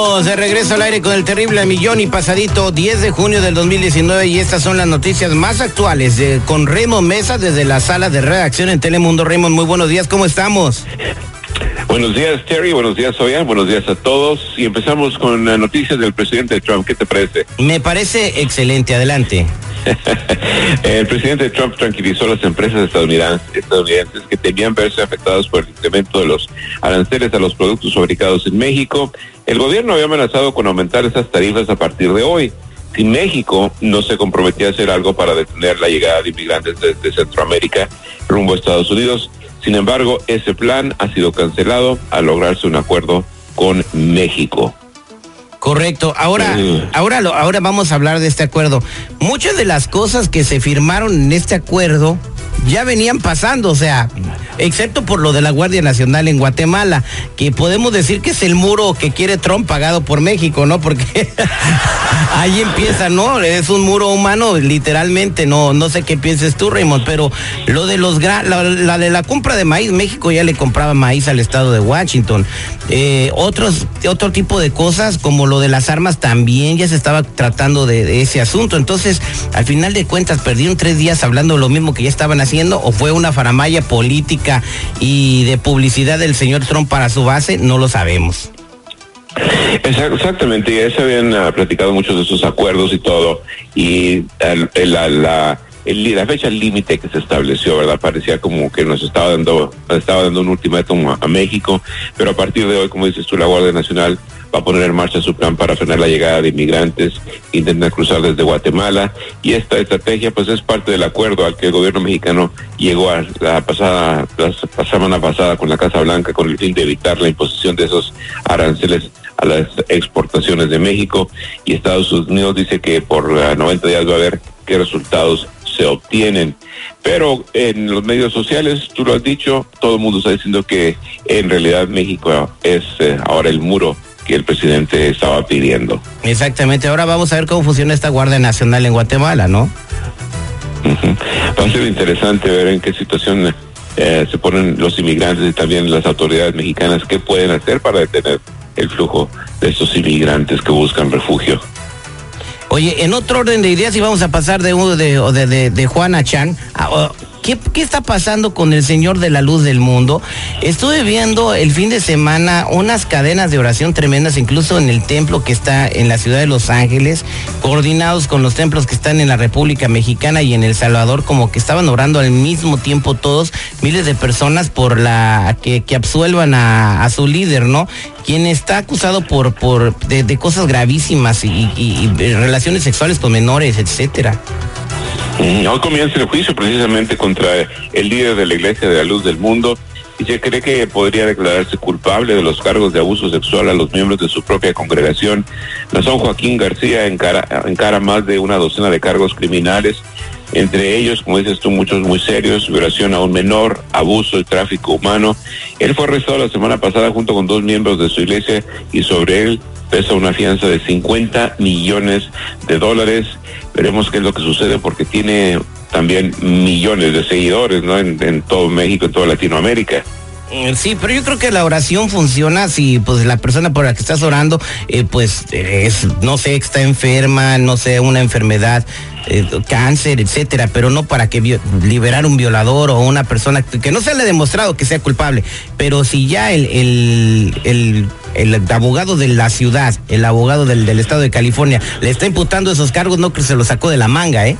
Estamos de regreso al aire con el terrible millón y pasadito 10 de junio del 2019 y estas son las noticias más actuales de, con Raymond Mesa desde la sala de redacción en Telemundo. Raymond, muy buenos días, ¿cómo estamos? Buenos días, Terry. Buenos días, Oya. Buenos días a todos. Y empezamos con las noticias del presidente Trump. ¿Qué te parece? Me parece excelente. Adelante. el presidente Trump tranquilizó a las empresas estadounidenses, que temían verse afectadas por el incremento de los aranceles a los productos fabricados en México. El gobierno había amenazado con aumentar esas tarifas a partir de hoy. Si México no se comprometía a hacer algo para detener la llegada de inmigrantes desde Centroamérica rumbo a Estados Unidos, sin embargo, ese plan ha sido cancelado al lograrse un acuerdo con México. Correcto. Ahora, ahora, ahora vamos a hablar de este acuerdo. Muchas de las cosas que se firmaron en este acuerdo ya venían pasando, o sea, excepto por lo de la Guardia Nacional en Guatemala, que podemos decir que es el muro que quiere Trump pagado por México, ¿no? Porque ahí empieza, ¿no? Es un muro humano, literalmente, no, no sé qué pienses tú, Raymond, pero lo de los la, de la compra de maíz, México ya le compraba maíz al estado de Washington. Eh, otros, otro tipo de cosas, como lo de las armas, también ya se estaba tratando de, de ese asunto. Entonces, al final de cuentas, perdieron tres días hablando lo mismo que ya estaban haciendo, o fue una faramaya política y de publicidad del señor Trump para su base, no lo sabemos. Exactamente, ya se habían uh, platicado muchos de esos acuerdos y todo, y la, la, la fecha límite que se estableció, ¿verdad? Parecía como que nos estaba dando, estaba dando un ultimátum a, a México, pero a partir de hoy, como dices tú, la Guardia Nacional va a poner en marcha su plan para frenar la llegada de inmigrantes que intentan cruzar desde Guatemala y esta estrategia pues es parte del acuerdo al que el gobierno mexicano llegó a la pasada la semana pasada con la Casa Blanca con el fin de evitar la imposición de esos aranceles a las exportaciones de México y Estados Unidos dice que por 90 días va a ver qué resultados se obtienen. Pero en los medios sociales, tú lo has dicho, todo el mundo está diciendo que en realidad México es eh, ahora el muro que el presidente estaba pidiendo. Exactamente, ahora vamos a ver cómo funciona esta Guardia Nacional en Guatemala, ¿no? Va a ser interesante ver en qué situación eh, se ponen los inmigrantes y también las autoridades mexicanas, qué pueden hacer para detener el flujo de estos inmigrantes que buscan refugio. Oye, en otro orden de ideas, y vamos a pasar de uno de, de, de, de Juana Chan. A, ¿Qué, ¿Qué, está pasando con el Señor de la Luz del Mundo? Estuve viendo el fin de semana unas cadenas de oración tremendas, incluso en el templo que está en la ciudad de Los Ángeles, coordinados con los templos que están en la República Mexicana y en El Salvador, como que estaban orando al mismo tiempo todos, miles de personas por la que, absuelvan a, su líder, ¿no? Quien está acusado por, por de, cosas gravísimas y, y, y relaciones sexuales con menores, etcétera. Hoy comienza el juicio precisamente contra el líder de la Iglesia de la Luz del Mundo y se cree que podría declararse culpable de los cargos de abuso sexual a los miembros de su propia congregación. Nazón Joaquín García encara, encara más de una docena de cargos criminales, entre ellos, como dices tú, muchos muy serios, violación a un menor, abuso y tráfico humano. Él fue arrestado la semana pasada junto con dos miembros de su iglesia y sobre él pesa una fianza de 50 millones de dólares. Veremos qué es lo que sucede porque tiene también millones de seguidores ¿no? en, en todo México, en toda Latinoamérica. Sí, pero yo creo que la oración funciona si pues la persona por la que estás orando eh, pues es no sé está enferma, no sé una enfermedad eh, cáncer, etcétera, pero no para que liberar un violador o una persona que no se le ha demostrado que sea culpable, pero si ya el, el, el, abogado de la ciudad, el abogado del, del, estado de California, le está imputando esos cargos, no se lo sacó de la manga, ¿eh?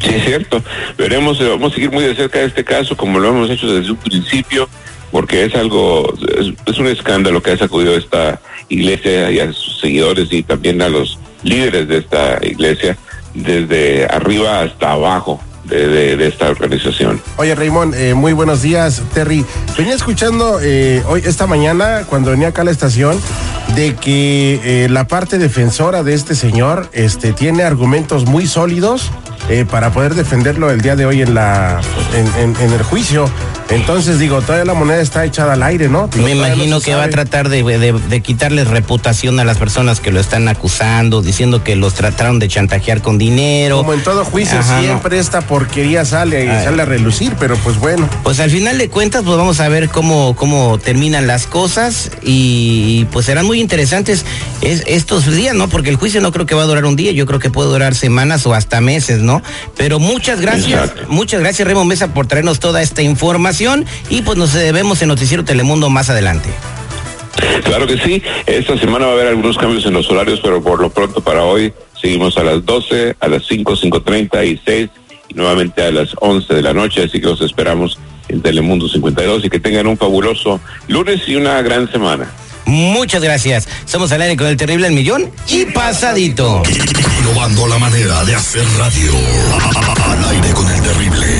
Sí, es cierto. Veremos, eh, vamos a seguir muy de cerca este caso, como lo hemos hecho desde un principio, porque es algo, es, es un escándalo que ha sacudido esta iglesia y a sus seguidores y también a los líderes de esta iglesia desde arriba hasta abajo. De, esta organización. Oye, Raymond, eh, muy buenos días, Terry. Venía escuchando eh, hoy, esta mañana, cuando venía acá a la estación, de que eh, la parte defensora de este señor este, tiene argumentos muy sólidos para poder defenderlo el día de hoy en, la, en el juicio. Entonces digo, todavía la moneda está echada al aire, ¿no? Me imagino que va a tratar de, de, quitarles reputación a las personas que lo están acusando, diciendo que los trataron de chantajear con dinero. Como en todo juicio, siempre esta porquería sale y sale a relucir, pero pues bueno. Pues al final de cuentas, pues vamos a ver cómo, cómo terminan las cosas y pues serán muy interesantes estos días, ¿no? Porque el juicio no creo que va a durar un día, yo creo que puede durar semanas o hasta meses, ¿no? Pero muchas gracias, muchas gracias Remo Mesa por traernos toda esta información y pues nos vemos en Noticiero Telemundo más adelante. Claro que sí, esta semana va a haber algunos cambios en los horarios, pero por lo pronto para hoy seguimos a las 12, a las 5, 5.30 y 6 y nuevamente a las 11 de la noche, así que los esperamos en Telemundo 52 y que tengan un fabuloso lunes y una gran semana. Muchas gracias. Somos al aire con el terrible El Millón y pasadito. Innovando la manera de hacer radio. Al aire con el terrible.